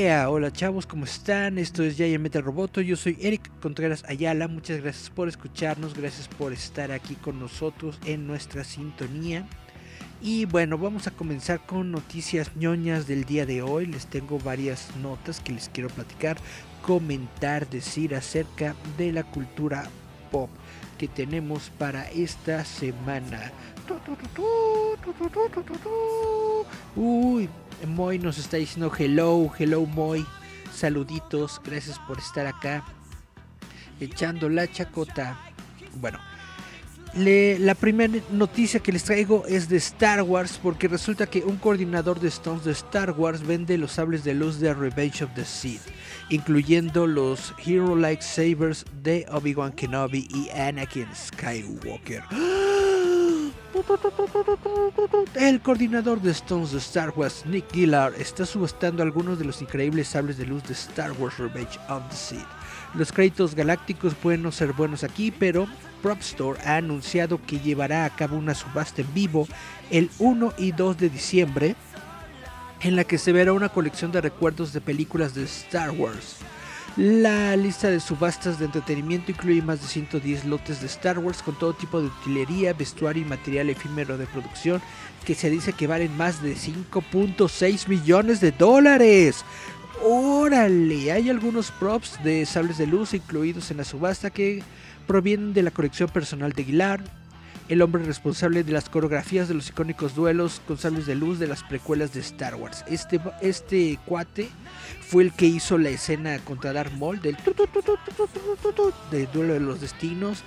Hola chavos, ¿cómo están? Esto es Giant Metal Roboto, yo soy Eric Contreras Ayala, muchas gracias por escucharnos, gracias por estar aquí con nosotros en nuestra sintonía. Y bueno, vamos a comenzar con noticias ñoñas del día de hoy, les tengo varias notas que les quiero platicar, comentar, decir acerca de la cultura pop que tenemos para esta semana. Uy, Moy nos está diciendo hello, hello Moy. Saluditos, gracias por estar acá. Echando la chacota. Bueno, la primera noticia que les traigo es de Star Wars porque resulta que un coordinador de Stones de Star Wars vende los sables de luz de Revenge of the Sith, incluyendo los Hero Like Sabers de Obi-Wan Kenobi y Anakin Skywalker. El coordinador de Stones de Star Wars, Nick Gillard, está subastando algunos de los increíbles sables de luz de Star Wars Revenge of the Sith. Los créditos galácticos pueden no ser buenos aquí, pero Prop Store ha anunciado que llevará a cabo una subasta en vivo el 1 y 2 de diciembre, en la que se verá una colección de recuerdos de películas de Star Wars. La lista de subastas de entretenimiento incluye más de 110 lotes de Star Wars con todo tipo de utilería, vestuario y material efímero de producción que se dice que valen más de 5.6 millones de dólares. ¡Órale! Hay algunos props de sables de luz incluidos en la subasta que provienen de la colección personal de Aguilar, el hombre responsable de las coreografías de los icónicos duelos con sables de luz de las precuelas de Star Wars. Este, este cuate fue el que hizo la escena contra Darth Maul del de Duelo de los Destinos.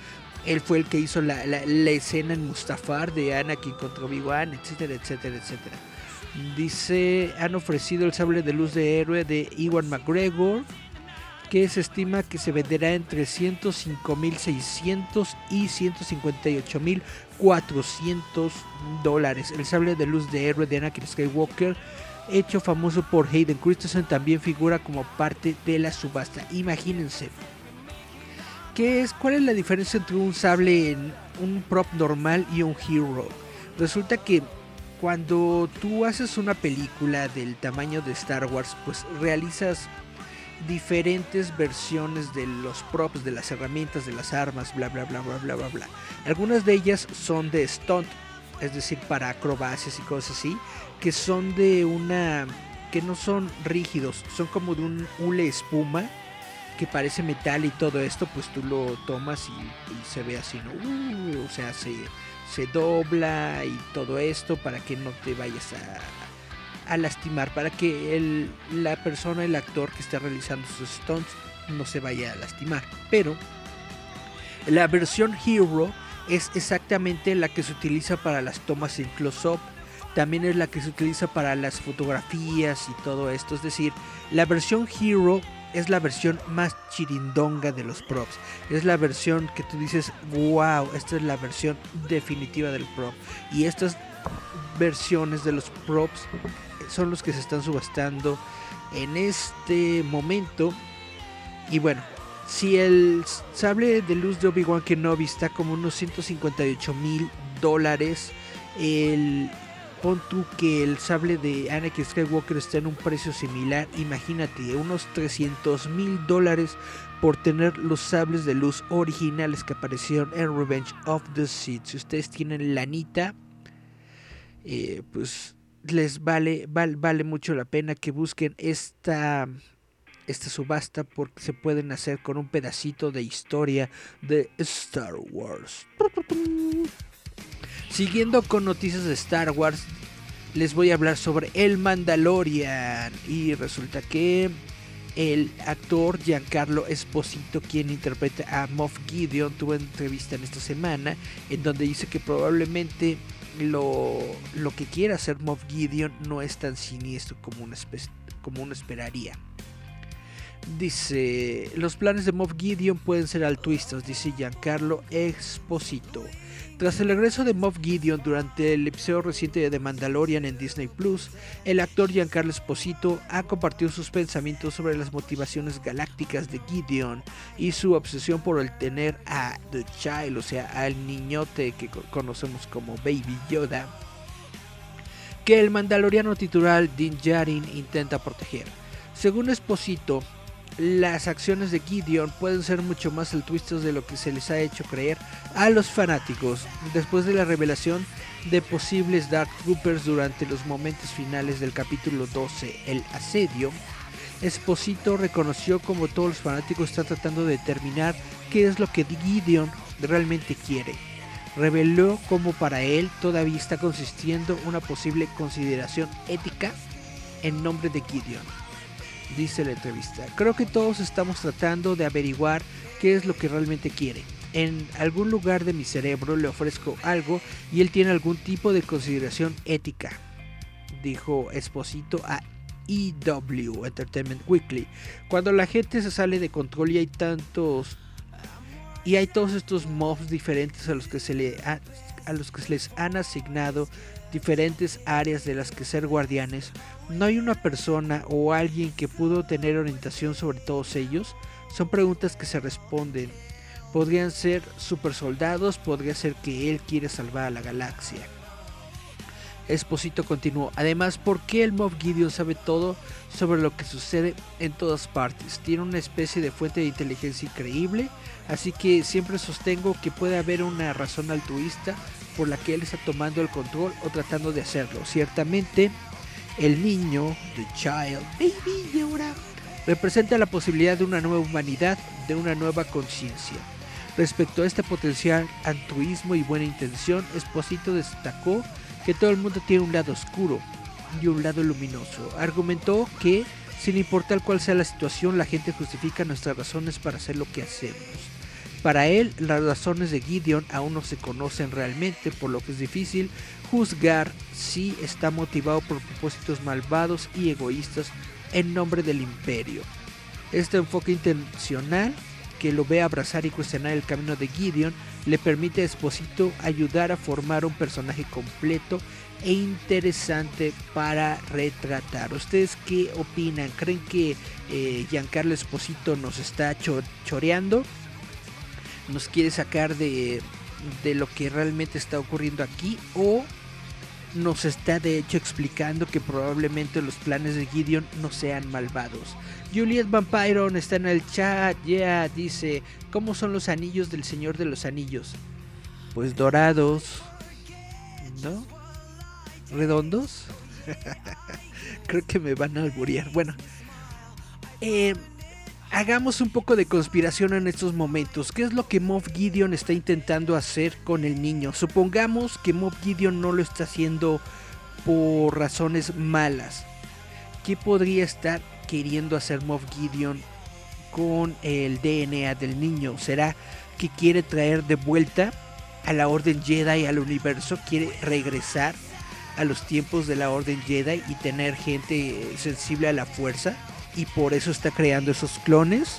Él fue el que hizo la, escena en Mustafar de Anakin contra Obi-Wan, etcétera, etcétera, etcétera. Dice, han ofrecido el sable de luz de héroe de Iwan McGregor, que se estima que se venderá entre 105.600 y 158.400 dólares. El sable de luz de héroe de Anakin Skywalker hecho famoso por Hayden Christensen, también figura como parte de la subasta. Imagínense. ¿Qué es, ¿Cuál es la diferencia entre un sable, en un prop normal y un hero? Resulta que cuando tú haces una película del tamaño de Star Wars, pues realizas diferentes versiones de los props, de las herramientas, de las armas, bla bla bla bla bla bla bla. Algunas de ellas son de stunt, es decir, para acrobacias y cosas así, que son de una que no son rígidos, son como de un hule espuma que parece metal y todo esto, pues tú lo tomas y, se ve así, ¿no? Uh, o sea, se, se dobla y todo esto para que no te vayas a, lastimar, para que la persona, el actor que está realizando sus stunts no se vaya a lastimar. Pero la versión Hero es exactamente la que se utiliza para las tomas en close-up también es la que se utiliza para las fotografías y todo esto. Es decir, la versión Hero es la versión más chirindonga de los props. Es la versión que tú dices, wow, esta es la versión definitiva del prop. Y estas versiones de los props son los que se están subastando en este momento. Y bueno, si el sable de luz de Obi-Wan Kenobi está como unos 158 mil dólares, el pon tú que el sable de Anakin Skywalker está en un precio similar, imagínate, unos 300 mil dólares por tener los sables de luz originales que aparecieron en Revenge of the Sith. Si ustedes tienen lanita, eh, pues les vale, vale, vale mucho la pena que busquen esta esta subasta porque se pueden hacer con un pedacito de historia de Star Wars. Siguiendo con noticias de Star Wars, les voy a hablar sobre El Mandalorian. Y resulta que el actor Giancarlo Esposito, quien interpreta a Moff Gideon, tuvo entrevista en esta semana en donde dice que probablemente lo, lo que quiera hacer Moff Gideon no es tan siniestro como uno, como uno esperaría. Dice, los planes de Moff Gideon pueden ser altruistas, dice Giancarlo Esposito. Tras el regreso de Moff Gideon durante el episodio reciente de The Mandalorian en Disney Plus, el actor Giancarlo Esposito ha compartido sus pensamientos sobre las motivaciones galácticas de Gideon y su obsesión por el tener a The Child, o sea, al niñote que conocemos como Baby Yoda, que el mandaloriano titular Din Djarin intenta proteger. Según Esposito, las acciones de Gideon pueden ser mucho más altruistas de lo que se les ha hecho creer a los fanáticos después de la revelación de posibles Dark Troopers durante los momentos finales del capítulo 12, el asedio. Esposito reconoció como todos los fanáticos están tratando de determinar qué es lo que Gideon realmente quiere. Reveló cómo para él todavía está consistiendo una posible consideración ética en nombre de Gideon dice la entrevista. Creo que todos estamos tratando de averiguar qué es lo que realmente quiere. En algún lugar de mi cerebro le ofrezco algo y él tiene algún tipo de consideración ética, dijo Esposito a EW Entertainment Weekly. Cuando la gente se sale de control y hay tantos y hay todos estos mobs diferentes a los que se le a los que se les han asignado diferentes áreas de las que ser guardianes, no hay una persona o alguien que pudo tener orientación sobre todos ellos. Son preguntas que se responden. Podrían ser super soldados, podría ser que él quiere salvar a la galaxia. Esposito continuó. Además, ¿por qué el Moff Gideon sabe todo sobre lo que sucede en todas partes? Tiene una especie de fuente de inteligencia increíble, así que siempre sostengo que puede haber una razón altruista por la que él está tomando el control o tratando de hacerlo. Ciertamente, el niño, the child, baby Yoda, representa la posibilidad de una nueva humanidad, de una nueva conciencia. Respecto a este potencial altruismo y buena intención, Esposito destacó que todo el mundo tiene un lado oscuro y un lado luminoso. Argumentó que, sin importar cuál sea la situación, la gente justifica nuestras razones para hacer lo que hacemos. Para él, las razones de Gideon aún no se conocen realmente, por lo que es difícil juzgar si está motivado por propósitos malvados y egoístas en nombre del imperio. Este enfoque intencional, que lo ve abrazar y cuestionar el camino de Gideon, le permite a Esposito ayudar a formar un personaje completo e interesante para retratar. ¿Ustedes qué opinan? ¿Creen que eh, Giancarlo Esposito nos está choreando? Nos quiere sacar de, de lo que realmente está ocurriendo aquí o nos está de hecho explicando que probablemente los planes de Gideon no sean malvados. Juliet Vampiron está en el chat, ya dice, ¿cómo son los anillos del Señor de los Anillos? Pues dorados, ¿no? ¿Redondos? Creo que me van a alburear. Bueno, eh, hagamos un poco de conspiración en estos momentos. ¿Qué es lo que Moff Gideon está intentando hacer con el niño? Supongamos que Moff Gideon no lo está haciendo por razones malas. ¿Qué podría estar queriendo hacer Moff Gideon con el DNA del niño? ¿Será que quiere traer de vuelta a la Orden Jedi al universo? ¿Quiere regresar a los tiempos de la Orden Jedi y tener gente sensible a la fuerza? Y por eso está creando esos clones.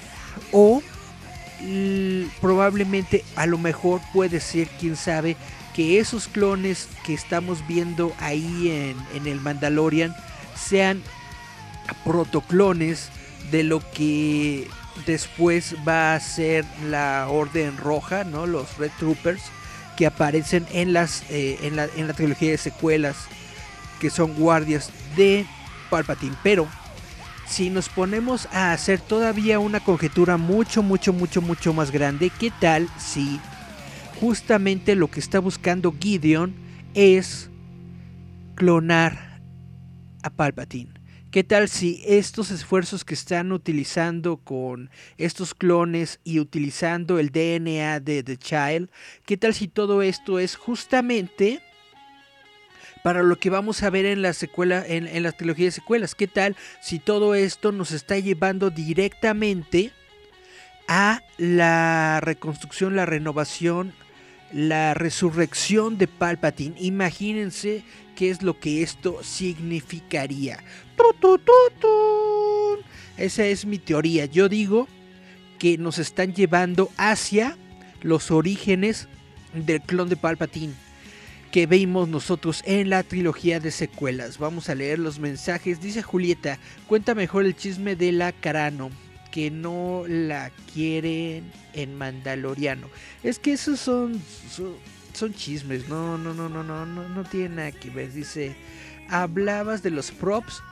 O probablemente a lo mejor puede ser, quién sabe, que esos clones que estamos viendo ahí en, en el Mandalorian sean protoclones de lo que después va a ser la Orden Roja, ¿no? Los Red Troopers que aparecen en las eh, en, la, en la trilogía de secuelas que son guardias de Palpatine, pero si nos ponemos a hacer todavía una conjetura mucho, mucho, mucho, mucho más grande, ¿qué tal si justamente lo que está buscando Gideon es clonar a Palpatine? ¿Qué tal si estos esfuerzos que están utilizando con estos clones y utilizando el DNA de The Child, qué tal si todo esto es justamente para lo que vamos a ver en la secuela, en, en la trilogía de secuelas. ¿Qué tal si todo esto nos está llevando directamente a la reconstrucción, la renovación, la resurrección de Palpatine? Imagínense qué es lo que esto significaría. Esa es mi teoría. Yo digo que nos están llevando hacia los orígenes del clon de Palpatine que vimos nosotros en la trilogía de secuelas. Vamos a leer los mensajes. Dice Julieta, cuenta mejor el chisme de la Carano, que no la quieren en Mandaloriano. Es que esos son, son, chismes, no, no, no, no, no, no, no tiene nada que ver. Dice, hablabas de los props.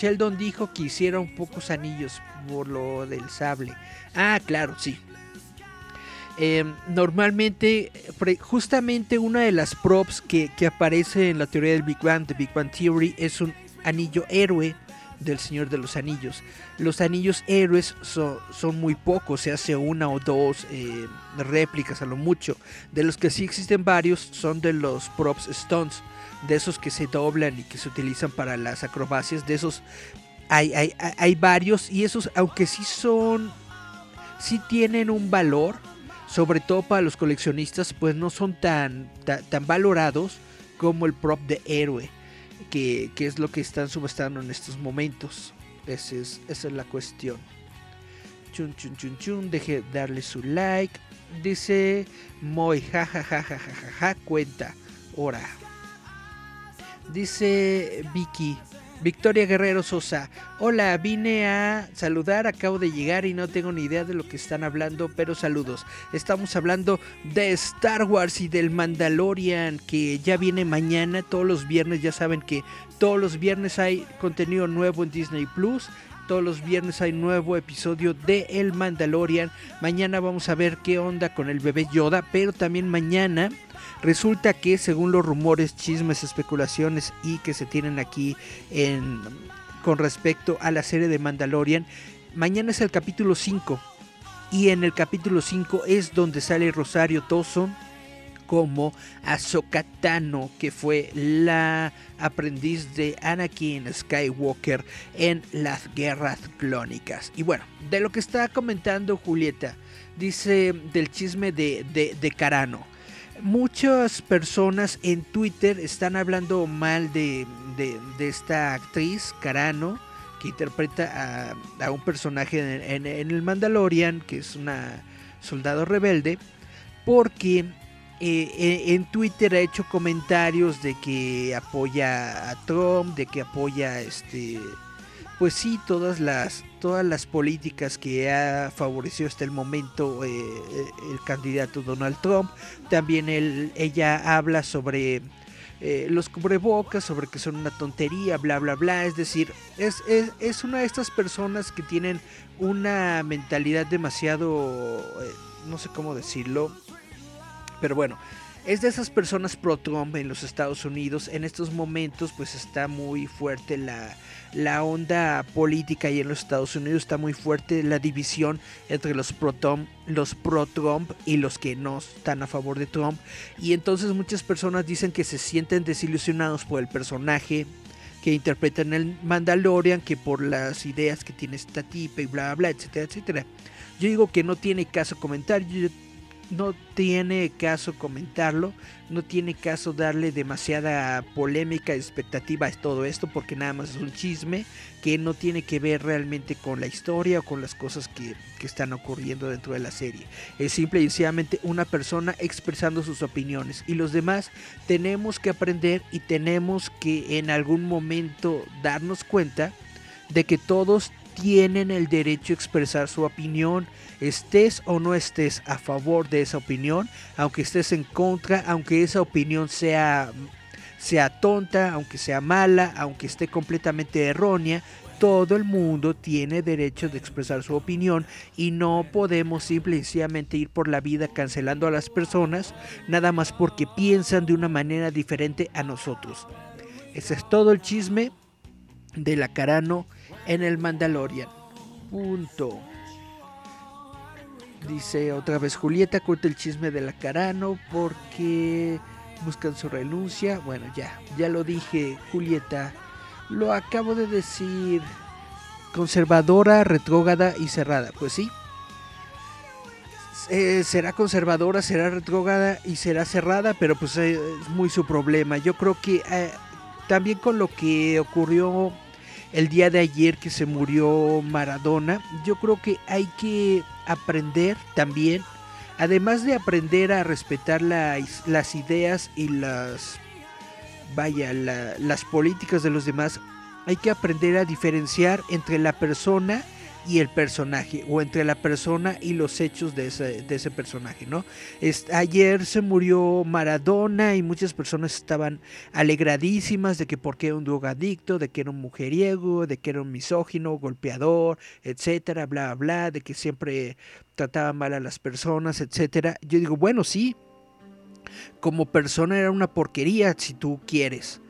Sheldon dijo que hicieron pocos anillos por lo del sable. Ah, claro, sí. Eh, normalmente, justamente una de las props que, aparece en la teoría del Big Bang, de Big Bang Theory, es un anillo héroe del Señor de los Anillos. Los anillos héroes son muy pocos, se hace una o dos eh, réplicas a lo mucho. De los que sí existen varios son de los props stones, de esos que se doblan y que se utilizan para las acrobacias. De esos hay, hay, hay varios y esos, aunque sí son, sí tienen un valor sobre todo para los coleccionistas, pues no son tan, tan, valorados como el prop de héroe, que, es lo que están subastando en estos momentos. Esa es, esa es la cuestión. Chun, chun, chun, chun, deje darle su like. Dice Moy, ja, cuenta, hora. Dice Vicky, Victoria Guerrero Sosa. Hola, vine a saludar, acabo de llegar y no tengo ni idea de lo que están hablando, pero saludos. Estamos hablando de Star Wars y del Mandalorian que ya viene mañana, todos los viernes, ya saben que todos los viernes hay contenido nuevo en Disney Plus. Todos los viernes hay nuevo episodio de El Mandalorian. Mañana vamos a ver qué onda con el bebé Yoda, pero también mañana Resulta que según los rumores, chismes, especulaciones y que se tienen aquí en, con respecto a la serie de Mandalorian, mañana es el capítulo 5 y en el capítulo 5 es donde sale Rosario Dawson como Ahsoka que fue la aprendiz de Anakin Skywalker en las guerras clónicas. Y bueno, de lo que está comentando Julieta, dice del chisme de, de, de Carano muchas personas en Twitter están hablando mal de, esta actriz, Carano, que interpreta a, un personaje en, el Mandalorian, que es una soldado rebelde, porque eh, eh, en Twitter ha hecho comentarios de que apoya a Trump, de que apoya este pues sí, todas las, todas las políticas que ha favorecido hasta el momento eh, eh, el candidato Donald Trump. También él, ella habla sobre eh, los cubrebocas, sobre que son una tontería, bla, bla, bla. Es decir, es, es, es una de estas personas que tienen una mentalidad demasiado, no sé cómo decirlo, pero bueno, es de esas personas pro-Trump en los Estados Unidos. En estos momentos pues está muy fuerte la, la onda política y en los Estados Unidos está muy fuerte la división entre los pro-Trump los pro y los que no están a favor de Trump. Y entonces muchas personas dicen que se sienten desilusionados por el personaje que interpretan el Mandalorian, que por las ideas que tiene esta tipa y bla bla, etcétera, etcétera. Yo digo que no tiene caso comentar. No tiene caso comentarlo, no tiene caso darle demasiada polémica, expectativa a todo esto, porque nada más es un chisme que no tiene que ver realmente con la historia o con las cosas que, están ocurriendo dentro de la serie. Es simple y sencillamente una persona expresando sus opiniones y los demás tenemos que aprender y tenemos que en algún momento darnos cuenta de que todos tienen el derecho a expresar su opinión, estés o no estés a favor de esa opinión, aunque estés en contra, aunque esa opinión sea, sea tonta, aunque sea mala, aunque esté completamente errónea, todo el mundo tiene derecho de expresar su opinión y no podemos simplemente ir por la vida cancelando a las personas nada más porque piensan de una manera diferente a nosotros. Ese es todo el chisme de la Carano en el Mandalorian. Punto. Dice otra vez Julieta, cuenta el chisme de la Carano porque buscan su renuncia. Bueno, ya, ya lo dije, Julieta. Lo acabo de decir. Conservadora, retrógada y cerrada. Pues sí. Eh, será conservadora, será retrógada y será cerrada, pero pues eh, es muy su problema. Yo creo que eh, también con lo que ocurrió el día de ayer que se murió Maradona, yo creo que hay que aprender también, además de aprender a respetar las ideas y las, vaya, las políticas de los demás, hay que aprender a diferenciar entre la persona y el personaje, o entre la persona y los hechos de ese, de ese personaje, ¿no? ayer se murió Maradona y muchas personas estaban alegradísimas de que porque era un drogadicto, de que era un mujeriego, de que era un misógino, golpeador, etcétera, bla, bla, de que siempre trataba mal a las personas, etcétera. Yo digo, bueno, sí, como persona era una porquería si tú quieres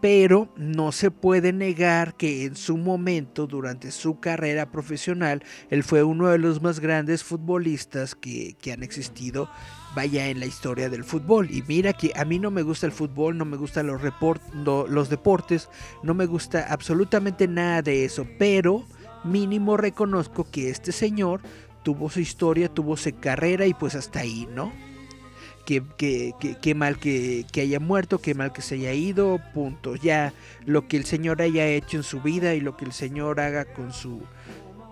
pero no se puede negar que en su momento, durante su carrera profesional, él fue uno de los más grandes futbolistas que, han existido, vaya en la historia del fútbol. Y mira que a mí no me gusta el fútbol, no me gustan los, los deportes, no me gusta absolutamente nada de eso, pero mínimo reconozco que este señor tuvo su historia, tuvo su carrera y pues hasta ahí, ¿no? Qué, mal que, haya muerto, qué mal que se haya ido, punto. Ya lo que el Señor haya hecho en su vida y lo que el Señor haga con, su,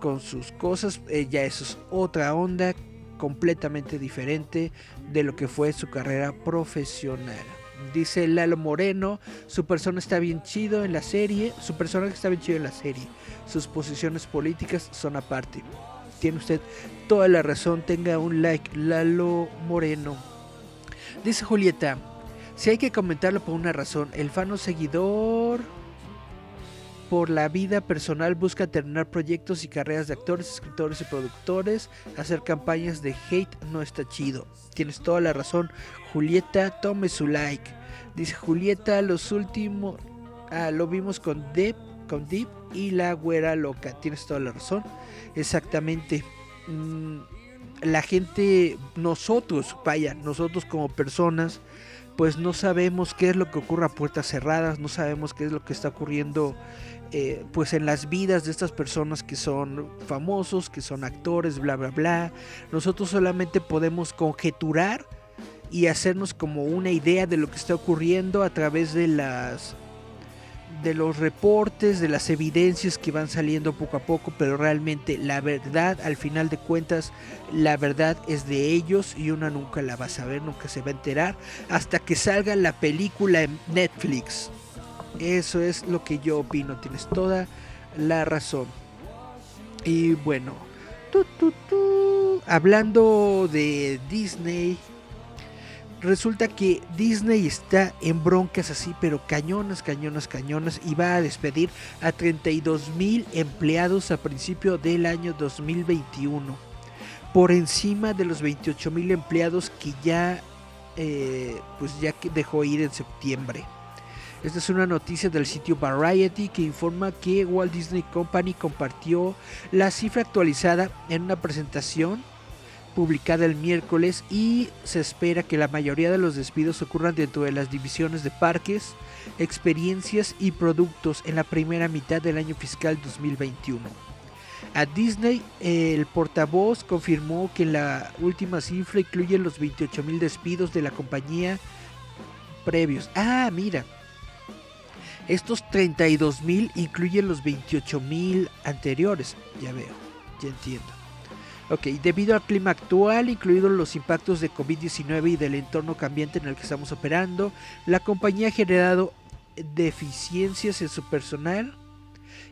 con sus cosas, eh, ya eso es otra onda completamente diferente de lo que fue su carrera profesional. Dice Lalo Moreno, su persona está bien chido en la serie, su personaje está bien chido en la serie, sus posiciones políticas son aparte. Tiene usted toda la razón, tenga un like, Lalo Moreno. Dice Julieta, si hay que comentarlo por una razón, el fano seguidor por la vida personal busca terminar proyectos y carreras de actores, escritores y productores, hacer campañas de hate no está chido. Tienes toda la razón, Julieta, tome su like. Dice Julieta, los últimos ah, lo vimos con Deep, con Deep y la güera loca. Tienes toda la razón. Exactamente. Mm, la gente, nosotros, vaya, nosotros como personas, pues no sabemos qué es lo que ocurre a puertas cerradas, no sabemos qué es lo que está ocurriendo eh, pues en las vidas de estas personas que son famosos, que son actores, bla, bla, bla. Nosotros solamente podemos conjeturar y hacernos como una idea de lo que está ocurriendo a través de las de los reportes, de las evidencias que van saliendo poco a poco, pero realmente la verdad, al final de cuentas, la verdad es de ellos y una nunca la va a saber, nunca se va a enterar, hasta que salga la película en Netflix. Eso es lo que yo opino, tienes toda la razón. Y bueno, hablando de Disney, resulta que Disney está en broncas así, pero cañonas, cañonas, cañonas, y va a despedir a 32 mil empleados a principio del año 2021, por encima de los 28 mil empleados que ya, eh, pues ya dejó ir en septiembre. Esta es una noticia del sitio Variety que informa que Walt Disney Company compartió la cifra actualizada en una presentación publicada el miércoles y se espera que la mayoría de los despidos ocurran dentro de las divisiones de parques, experiencias y productos en la primera mitad del año fiscal 2021. A Disney, el portavoz confirmó que la última cifra incluye los 28 mil despidos de la compañía previos. Ah, mira. Estos 32 mil incluyen los 28 mil anteriores. Ya veo, ya entiendo. Ok, debido al clima actual, incluidos los impactos de COVID-19 y del entorno cambiante en el que estamos operando, la compañía ha generado deficiencias en su personal,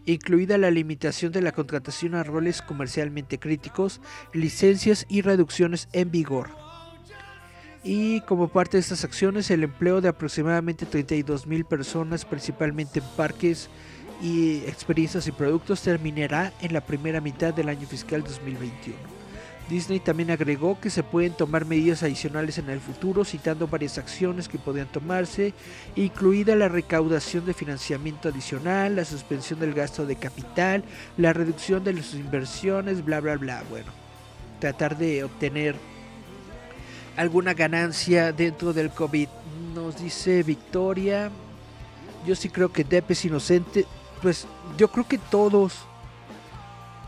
incluida la limitación de la contratación a roles comercialmente críticos, licencias y reducciones en vigor. Y como parte de estas acciones, el empleo de aproximadamente 32 mil personas, principalmente en parques, y experiencias y productos terminará en la primera mitad del año fiscal 2021. Disney también agregó que se pueden tomar medidas adicionales en el futuro, citando varias acciones que podrían tomarse, incluida la recaudación de financiamiento adicional, la suspensión del gasto de capital, la reducción de sus inversiones, bla, bla, bla. Bueno, tratar de obtener alguna ganancia dentro del COVID. Nos dice Victoria. Yo sí creo que Depp es inocente. Pues yo creo que todos,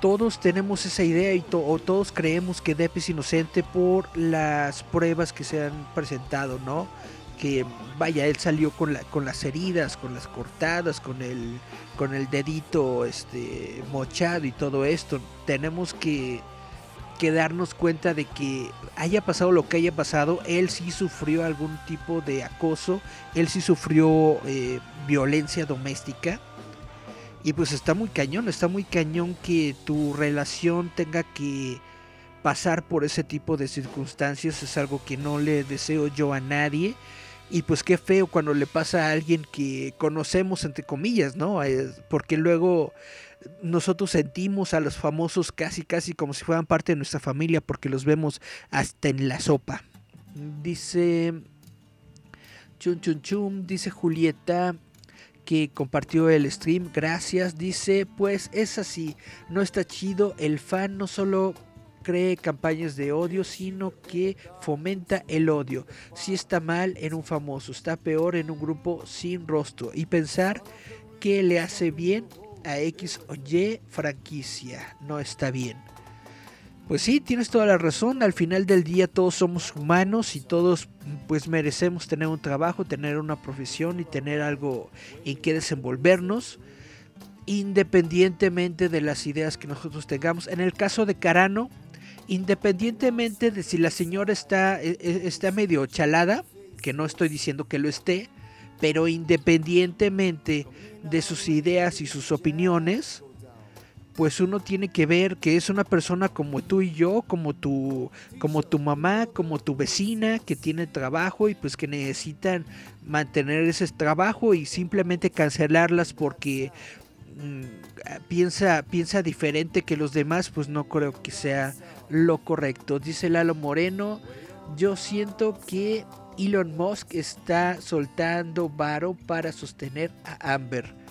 todos tenemos esa idea y o todos creemos que Depp es inocente por las pruebas que se han presentado, ¿no? Que vaya, él salió con, la, con las heridas, con las cortadas, con el, con el dedito este, mochado y todo esto. Tenemos que que darnos cuenta de que haya pasado lo que haya pasado, él sí sufrió algún tipo de acoso, él sí sufrió eh, violencia doméstica. Y pues está muy cañón, está muy cañón que tu relación tenga que pasar por ese tipo de circunstancias. Es algo que no le deseo yo a nadie. Y pues qué feo cuando le pasa a alguien que conocemos, entre comillas, ¿no? Porque luego nosotros sentimos a los famosos casi casi como si fueran parte de nuestra familia porque los vemos hasta en la sopa. Dice chum chum chum, dice Julieta que compartió el stream, gracias, dice, pues es así, no está chido, el fan no solo cree campañas de odio, sino que fomenta el odio. Si está mal en un famoso, está peor en un grupo sin rostro. Y pensar que le hace bien a X o Y franquicia. No está bien. Pues sí, tienes toda la razón. Al final del día todos somos humanos y todos pues merecemos tener un trabajo, tener una profesión y tener algo en que desenvolvernos independientemente de las ideas que nosotros tengamos. En el caso de Carano, independientemente de si la señora está, e, e, está medio chalada, que no estoy diciendo que lo esté, pero independientemente de sus ideas y sus opiniones, pues uno tiene que ver que es una persona como tú y yo, como tu, como tu mamá, como tu vecina que tiene trabajo y pues que necesitan mantener ese trabajo y simplemente cancelarlas porque mm, piensa, piensa diferente que los demás, pues no creo que sea lo correcto. Dice Lalo Moreno, yo siento que Elon Musk está soltando varo para sostener a Amber.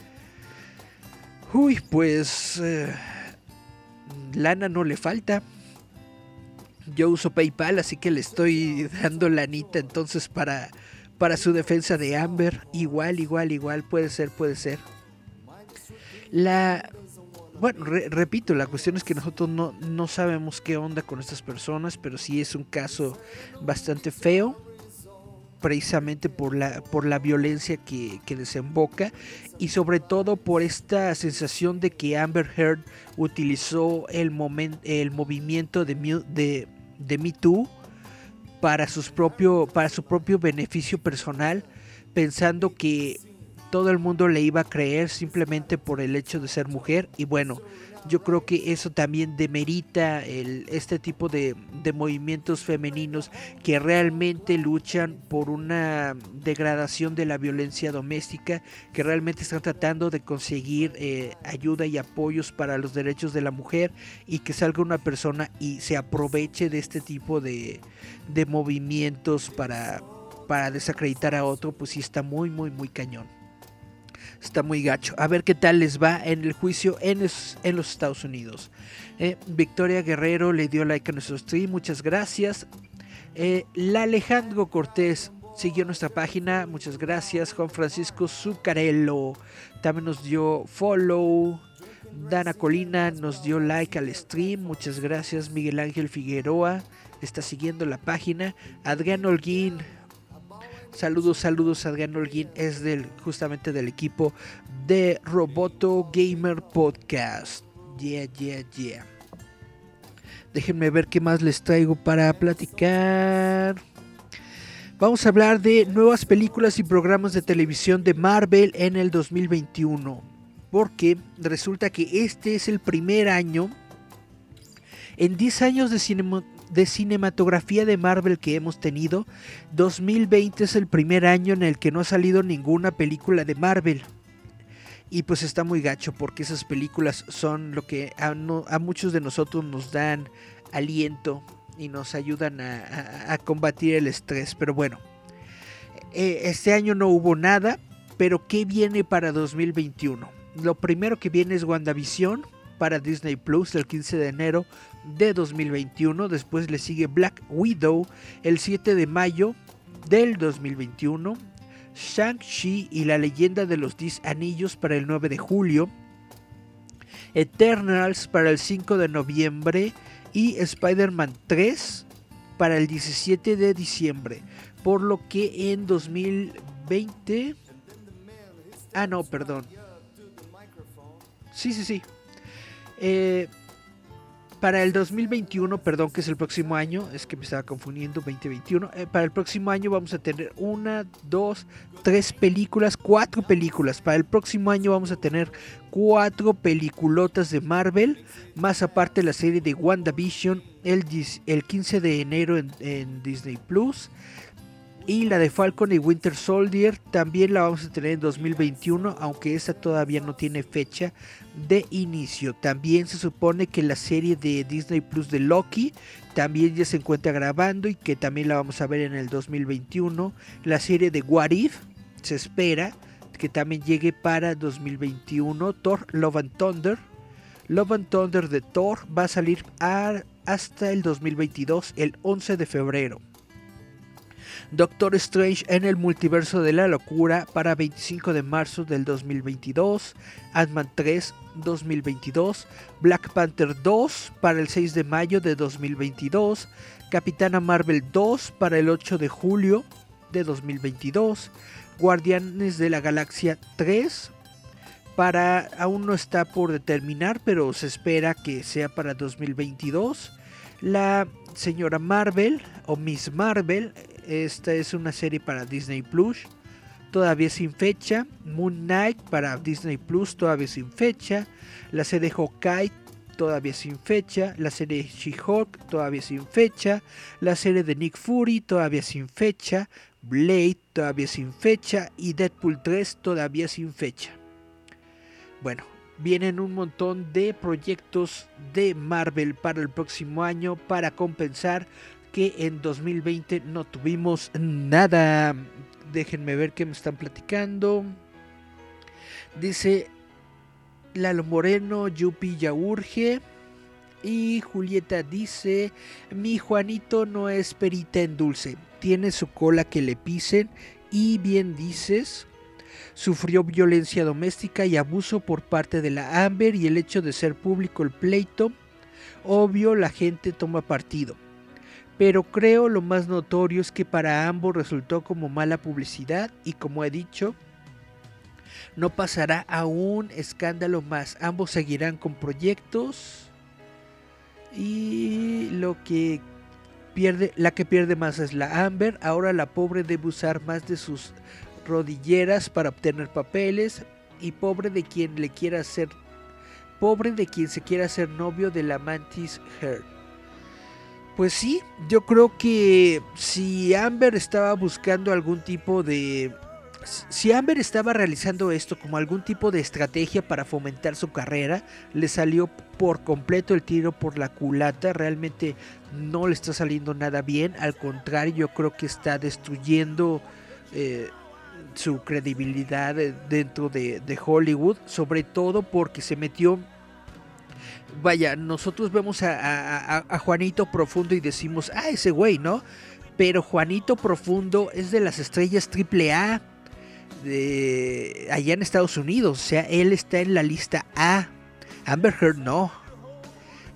Uy, pues eh, lana no le falta. Yo uso PayPal, así que le estoy dando lanita entonces para, para su defensa de Amber. Igual, igual, igual, puede ser, puede ser. La... Bueno, repito, la cuestión es que nosotros no, no sabemos qué onda con estas personas, pero sí es un caso bastante feo precisamente por la, por la violencia que, desemboca y sobre todo por esta sensación de que Amber Heard utilizó el, el movimiento de, de, de Me Too para, sus propio, para su propio beneficio personal, pensando que todo el mundo le iba a creer simplemente por el hecho de ser mujer. Y bueno, yo creo que eso también demerita el, este tipo de, movimientos femeninos que realmente luchan por una degradación de la violencia doméstica, que realmente están tratando de conseguir eh, ayuda y apoyos para los derechos de la mujer y que salga una persona y se aproveche de este tipo de, movimientos para, para desacreditar a otro, pues sí está muy, muy, muy cañón. Está muy gacho. A ver qué tal les va en el juicio en, en los Estados Unidos. Eh, Victoria Guerrero le dio like a nuestro stream. Muchas gracias. Eh, la Alejandro Cortés siguió nuestra página. Muchas gracias. Juan Francisco Zucarello también nos dio follow. Dana Colina nos dio like al stream. Muchas gracias. Miguel Ángel Figueroa está siguiendo la página. Adrián Holguín Saludos, saludos Adrián Holguín, es del, justamente del equipo de Roboto Gamer Podcast. Yeah, yeah, yeah. Déjenme ver qué más les traigo para platicar. Vamos a hablar de nuevas películas y programas de televisión de Marvel en el 2021. Porque resulta que este es el primer año en 10 años de, cinema, de cinematografía de Marvel que hemos tenido, 2020 es el primer año en el que no ha salido ninguna película de Marvel. Y pues está muy gacho porque esas películas son lo que a, muchos de nosotros nos dan aliento y nos ayudan a, combatir el estrés. Pero bueno, eh, este año no hubo nada, pero ¿qué viene para 2021? Lo primero que viene es WandaVision para Disney Plus el 15 de enero de 2021. Después le sigue Black Widow el 7 de mayo del 2021. Shang-Chi y la leyenda de los 10 anillos para el 9 de julio. Eternals para el 5 de noviembre y Spider-Man 3 para el 17 de diciembre. Por lo que en 2020... Ah, no, perdón. Sí, sí, sí. Eh, para el 2021, perdón, que es el próximo año, es que me estaba confundiendo, 2021. Eh, para el próximo año vamos a tener una, dos, tres películas, cuatro películas. Para el próximo año vamos a tener cuatro peliculotas de Marvel, más aparte la serie de WandaVision el, el 15 de enero en, en Disney Plus. Y la de Falcon y Winter Soldier también la vamos a tener en 2021, aunque esa todavía no tiene fecha de inicio. También se supone que la serie de Disney Plus de Loki también ya se encuentra grabando y que también la vamos a ver en el 2021. La serie de What If se espera que también llegue para 2021. Thor Love and Thunder. Love and Thunder de Thor va a salir hasta el 2022, el 11 de febrero. Doctor Strange en el multiverso de la locura para 25 de marzo del 2022, Ant-Man 3 2022, Black Panther 2 para el 6 de mayo de 2022, Capitana Marvel 2 para el 8 de julio de 2022, Guardianes de la Galaxia 3 para aún no está por determinar, pero se espera que sea para 2022. La señora Marvel o Miss Marvel esta es una serie para Disney Plus. Todavía sin fecha. Moon Knight para Disney Plus. Todavía sin fecha. La serie Hawkeye. Todavía sin fecha. La serie She-Hulk. Todavía sin fecha. La serie de Nick Fury. Todavía sin fecha. Blade. Todavía sin fecha. Y Deadpool 3. Todavía sin fecha. Bueno, vienen un montón de proyectos de Marvel para el próximo año para compensar que en 2020 no tuvimos nada. Déjenme ver qué me están platicando. Dice Lalo Moreno, Yupi ya urge. Y Julieta dice, mi Juanito no es perita en dulce, tiene su cola que le pisen y bien dices, sufrió violencia doméstica y abuso por parte de la Amber y el hecho de ser público el pleito, obvio la gente toma partido pero creo lo más notorio es que para ambos resultó como mala publicidad y como he dicho, no pasará a un escándalo más. Ambos seguirán con proyectos y lo que pierde, la que pierde más es la Amber. Ahora la pobre debe usar más de sus rodilleras para obtener papeles y pobre de quien le quiera ser pobre de quien se quiera hacer novio de la Mantis Heart. Pues sí, yo creo que si Amber estaba buscando algún tipo de... Si Amber estaba realizando esto como algún tipo de estrategia para fomentar su carrera, le salió por completo el tiro por la culata, realmente no le está saliendo nada bien, al contrario yo creo que está destruyendo eh, su credibilidad dentro de, de Hollywood, sobre todo porque se metió vaya, nosotros vemos a, Juanito Profundo y decimos, ah, ese güey, ¿no? Pero Juanito Profundo es de las estrellas AAA de allá en Estados Unidos. O sea, él está en la lista A. Amber Heard no.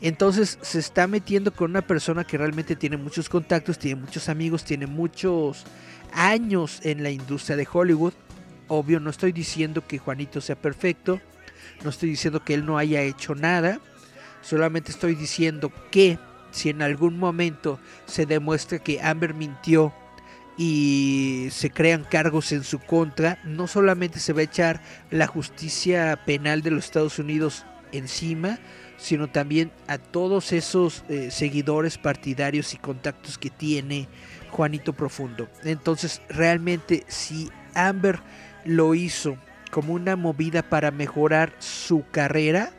Entonces se está metiendo con una persona que realmente tiene muchos contactos, tiene muchos amigos, tiene muchos años en la industria de Hollywood. Obvio, no estoy diciendo que Juanito sea perfecto. No estoy diciendo que él no haya hecho nada. Solamente estoy diciendo que si en algún momento se demuestra que Amber mintió y se crean cargos en su contra, no solamente se va a echar la justicia penal de los Estados Unidos encima, sino también a todos esos eh, seguidores partidarios y contactos que tiene Juanito Profundo. Entonces, realmente si Amber lo hizo como una movida para mejorar su carrera,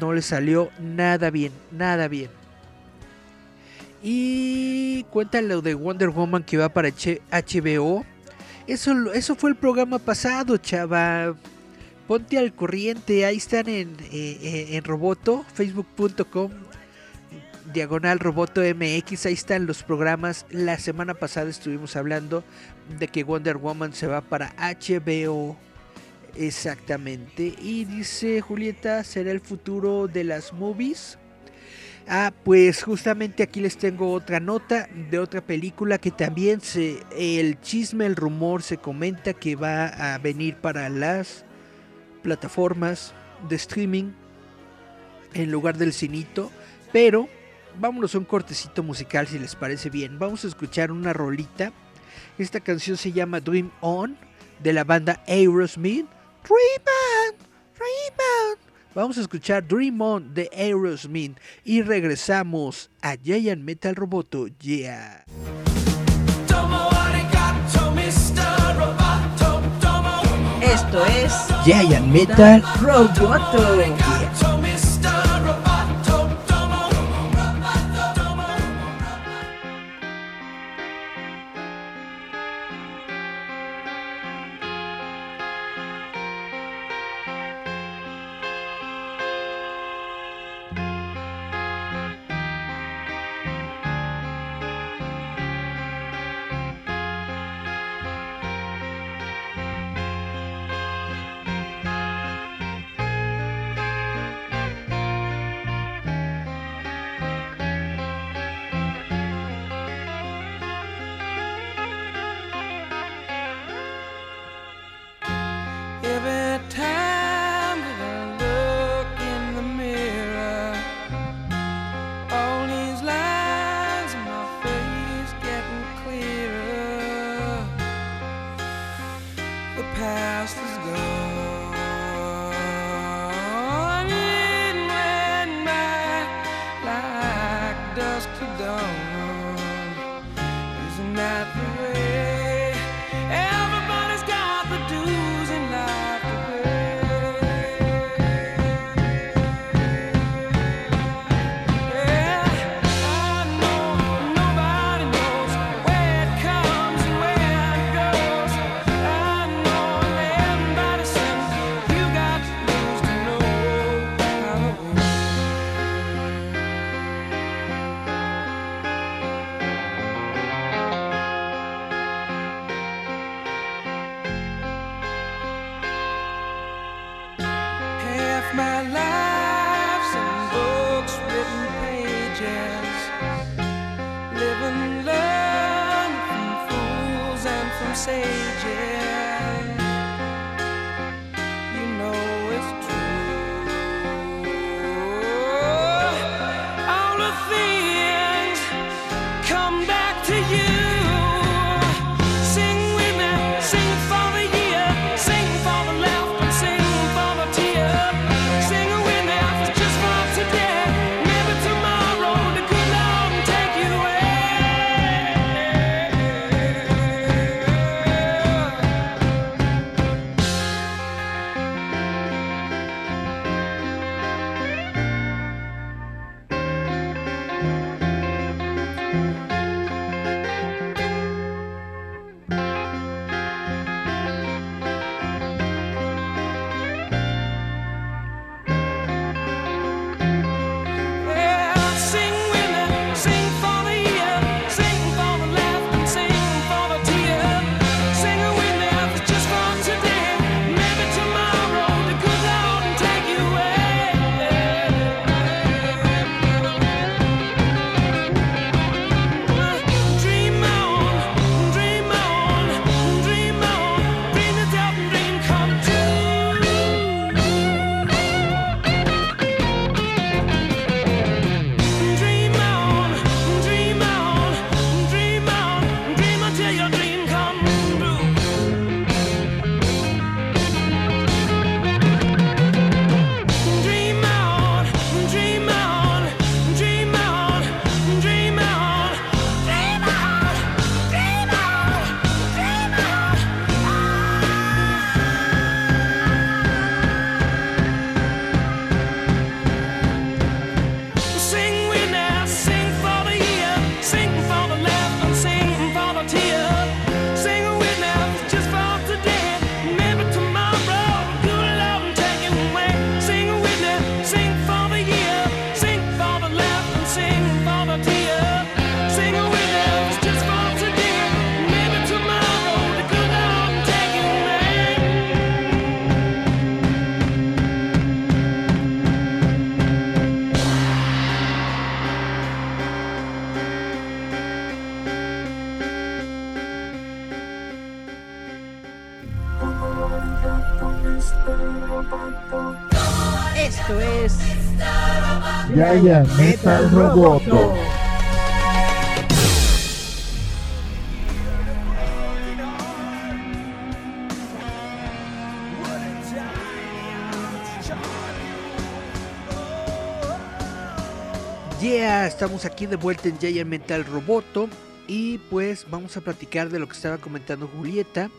no le salió nada bien, nada bien. Y cuéntalo de Wonder Woman que va para HBO. Eso, eso fue el programa pasado, chava. Ponte al corriente, ahí están en, eh, eh, en Roboto, facebook.com, diagonal Roboto MX. Ahí están los programas. La semana pasada estuvimos hablando de que Wonder Woman se va para HBO. Exactamente. Y dice Julieta, ¿será el futuro de las movies? Ah, pues justamente aquí les tengo otra nota de otra película que también se el chisme, el rumor se comenta que va a venir para las plataformas de streaming en lugar del cinito, pero vámonos a un cortecito musical si les parece bien. Vamos a escuchar una rolita. Esta canción se llama Dream On de la banda Aerosmith. Dream On, Dream On. Vamos a escuchar Dream On de Aerosmith y regresamos a Giant Metal Roboto. Yeah. Esto es Giant Metal Roboto. Giant Metal Roboto. Yeah, estamos aquí de vuelta en Giant Mental Roboto y pues vamos a platicar de lo que estaba comentando Julieta,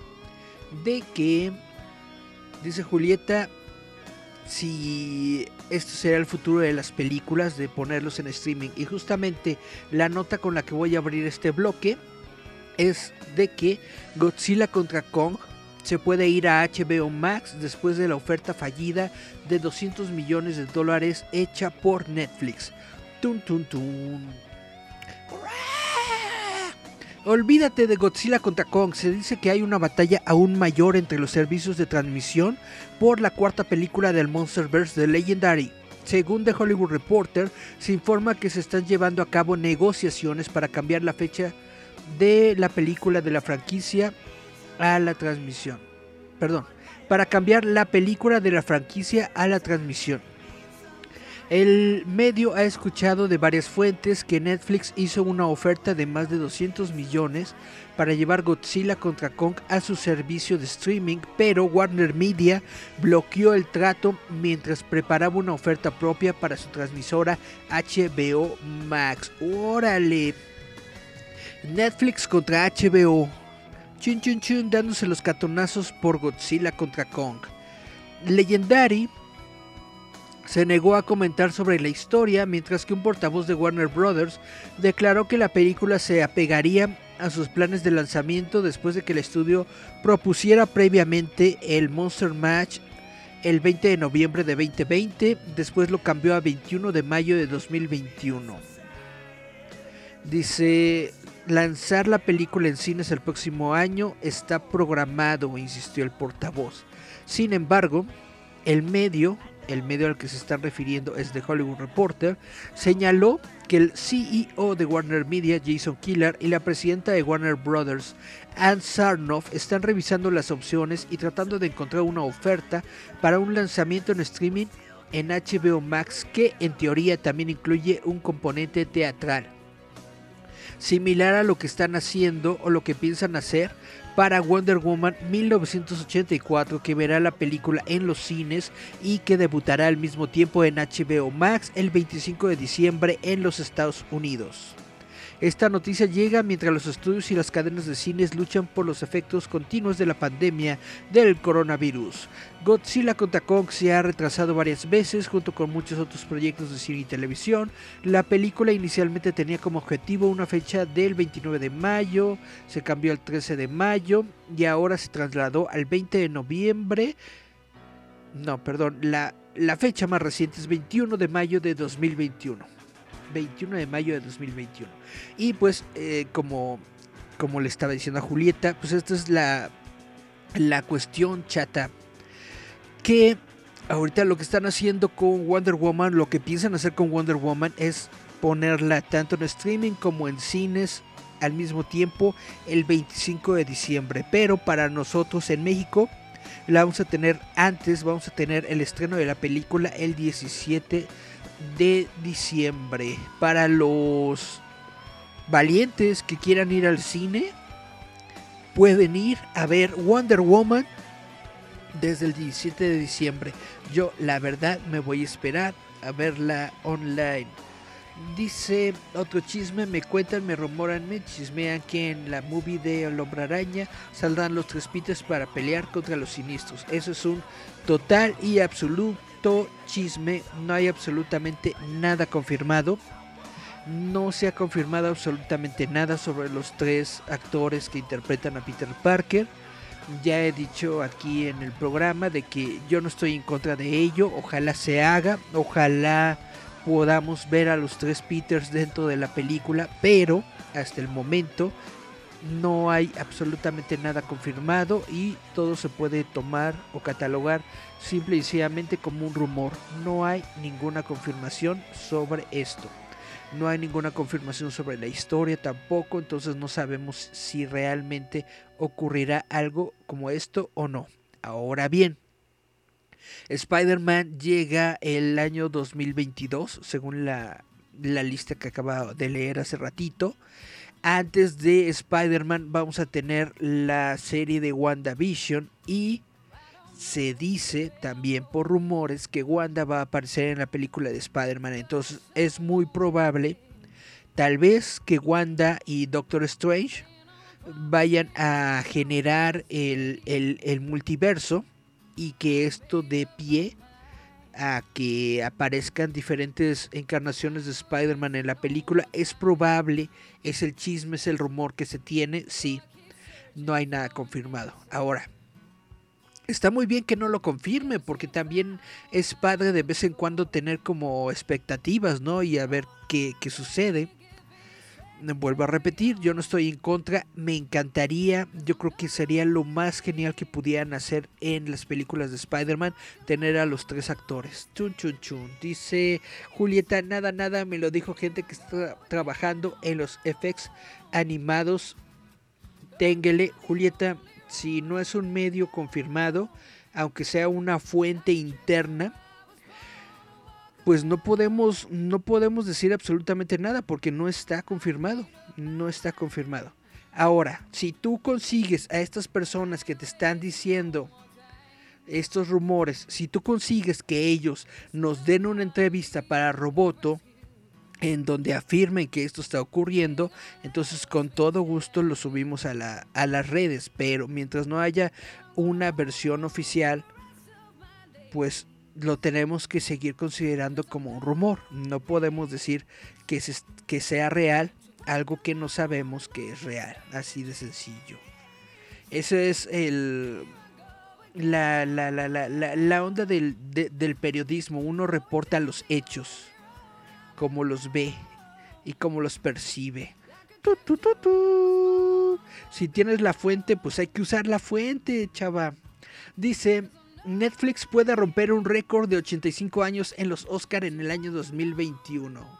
de que, dice Julieta, si esto será el futuro de las películas, de ponerlos en streaming. Y justamente la nota con la que voy a abrir este bloque es de que Godzilla contra Kong se puede ir a HBO Max después de la oferta fallida de 200 millones de dólares hecha por Netflix. Tun, tun, tun. Olvídate de Godzilla contra Kong. Se dice que hay una batalla aún mayor entre los servicios de transmisión por la cuarta película del Monsterverse de Legendary. Según The Hollywood Reporter, se informa que se están llevando a cabo negociaciones para cambiar la fecha de la película de la franquicia a la transmisión. Perdón, para cambiar la película de la franquicia a la transmisión. El medio ha escuchado de varias fuentes que Netflix hizo una oferta de más de 200 millones para llevar Godzilla contra Kong a su servicio de streaming, pero Warner Media bloqueó el trato mientras preparaba una oferta propia para su transmisora HBO Max. Órale. Netflix contra HBO. Chun chun chun dándose los catonazos por Godzilla contra Kong. Legendary se negó a comentar sobre la historia, mientras que un portavoz de Warner Brothers declaró que la película se apegaría a sus planes de lanzamiento después de que el estudio propusiera previamente el Monster Match el 20 de noviembre de 2020, después lo cambió a 21 de mayo de 2021. Dice, lanzar la película en cines el próximo año está programado, insistió el portavoz. Sin embargo, el medio el medio al que se están refiriendo es The Hollywood Reporter, señaló que el CEO de Warner Media, Jason Killer, y la presidenta de Warner Brothers, Ann Sarnoff, están revisando las opciones y tratando de encontrar una oferta para un lanzamiento en streaming en HBO Max que en teoría también incluye un componente teatral. Similar a lo que están haciendo o lo que piensan hacer para Wonder Woman 1984 que verá la película en los cines y que debutará al mismo tiempo en HBO Max el 25 de diciembre en los Estados Unidos. Esta noticia llega mientras los estudios y las cadenas de cines luchan por los efectos continuos de la pandemia del coronavirus. Godzilla contra Kong se ha retrasado varias veces junto con muchos otros proyectos de cine y televisión. La película inicialmente tenía como objetivo una fecha del 29 de mayo, se cambió al 13 de mayo y ahora se trasladó al 20 de noviembre. No, perdón, la, la fecha más reciente es 21 de mayo de 2021. 21 de mayo de 2021. Y pues, eh, como, como le estaba diciendo a Julieta, pues esta es la, la cuestión chata. Que ahorita lo que están haciendo con Wonder Woman, lo que piensan hacer con Wonder Woman es ponerla tanto en streaming como en cines al mismo tiempo el 25 de diciembre. Pero para nosotros en México la vamos a tener antes, vamos a tener el estreno de la película el 17 de diciembre. Para los valientes que quieran ir al cine, pueden ir a ver Wonder Woman desde el 17 de diciembre. Yo la verdad me voy a esperar a verla online. Dice otro chisme, me cuentan, me rumoran, me chismean que en la movie de El Hombre Araña saldrán los tres Peters para pelear contra los siniestros. Eso es un total y absoluto chisme. No hay absolutamente nada confirmado. No se ha confirmado absolutamente nada sobre los tres actores que interpretan a Peter Parker. Ya he dicho aquí en el programa de que yo no estoy en contra de ello. Ojalá se haga. Ojalá podamos ver a los tres Peters dentro de la película, pero hasta el momento no hay absolutamente nada confirmado y todo se puede tomar o catalogar simple y sencillamente como un rumor. No hay ninguna confirmación sobre esto. No hay ninguna confirmación sobre la historia tampoco, entonces no sabemos si realmente ocurrirá algo como esto o no. Ahora bien, Spider-Man llega el año 2022, según la, la lista que acaba de leer hace ratito. Antes de Spider-Man vamos a tener la serie de WandaVision y se dice también por rumores que Wanda va a aparecer en la película de Spider-Man. Entonces es muy probable, tal vez, que Wanda y Doctor Strange vayan a generar el, el- el multiverso y que esto dé pie a que aparezcan diferentes encarnaciones de Spider-Man en la película. Es probable, es el chisme, es el rumor que se tiene, sí. No hay nada confirmado. Ahora, está muy bien que no lo confirme, porque también es padre de vez en cuando tener como expectativas, ¿no? Y a ver qué, qué sucede. Vuelvo a repetir, yo no estoy en contra, me encantaría, yo creo que sería lo más genial que pudieran hacer en las películas de Spider-Man, tener a los tres actores. Chun chun chun. Dice Julieta, nada, nada, me lo dijo gente que está trabajando en los effects animados. Téngele, Julieta, si no es un medio confirmado, aunque sea una fuente interna, pues no podemos, no podemos decir absolutamente nada porque no está confirmado. No está confirmado. Ahora, si tú consigues a estas personas que te están diciendo estos rumores, si tú consigues que ellos nos den una entrevista para Roboto, en donde afirmen que esto está ocurriendo, entonces con todo gusto lo subimos a, la, a las redes, pero mientras no haya una versión oficial, pues lo tenemos que seguir considerando como un rumor. No podemos decir que, se- que sea real algo que no sabemos que es real, así de sencillo. Ese es el... La, la, la, la, onda del, de- del periodismo, uno reporta los hechos, como los ve y como los percibe. Tu, tu. Si tienes la fuente, pues hay que usar la fuente, chava. Dice, Netflix puede romper un récord de 85 años en los Oscar en el año 2021.